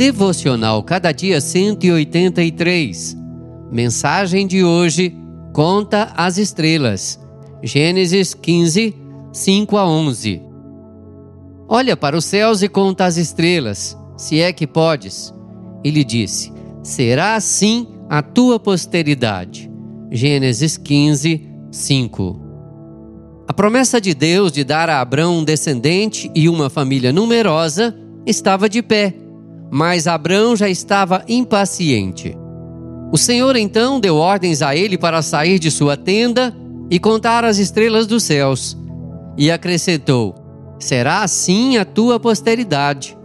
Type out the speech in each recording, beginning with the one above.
Devocional Cada Dia 183. Mensagem de hoje: Conta as estrelas. Gênesis 15, 5 a 11. Olha para os céus e conta as estrelas, se é que podes. E lhe disse: Será assim a tua posteridade. Gênesis 15, 5. A promessa de Deus de dar a Abrão um descendente e uma família numerosa estava de pé, mas Abrão já estava impaciente. O Senhor então deu ordens a ele para sair de sua tenda e contar as estrelas dos céus, e acrescentou: Será assim a tua posteridade.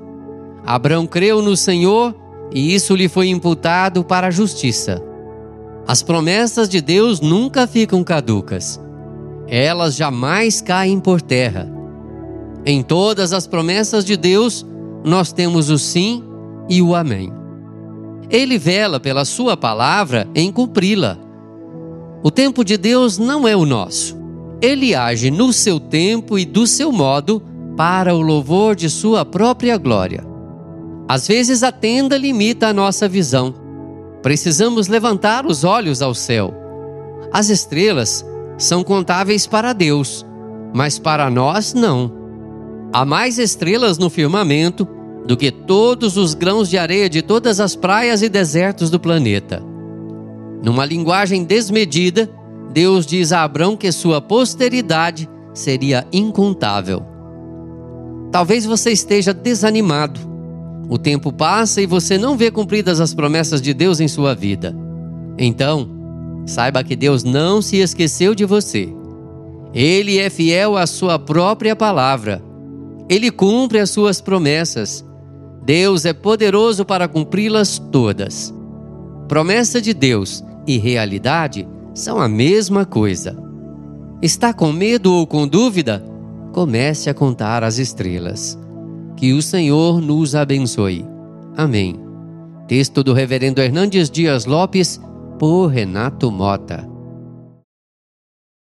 Abrão creu no Senhor e isso lhe foi imputado para a justiça. As promessas de Deus nunca ficam caducas. Elas jamais caem por terra. Em todas as promessas de Deus, nós temos o sim e o amém. Ele vela pela sua palavra em cumpri-la. O tempo de Deus não é o nosso. Ele age no seu tempo e do seu modo para o louvor de sua própria glória. Às vezes a tenda limita a nossa visão. Precisamos levantar os olhos ao céu. As estrelas são contáveis para Deus, mas para nós não. Há mais estrelas no firmamento do que todos os grãos de areia de todas as praias e desertos do planeta. Numa linguagem desmedida, Deus diz a Abrão que sua posteridade seria incontável. Talvez você esteja desanimado o tempo passa e você não vê cumpridas as promessas de Deus em sua vida. Então, saiba que Deus não se esqueceu de você. Ele é fiel à sua própria palavra. Ele cumpre as suas promessas. Deus é poderoso para cumpri-las todas. Promessa de Deus e realidade são a mesma coisa. Está com medo ou com dúvida? Comece a contar as estrelas. Que o Senhor nos abençoe. Amém. Texto do Reverendo Hernandes Dias Lopes, por Renato Mota.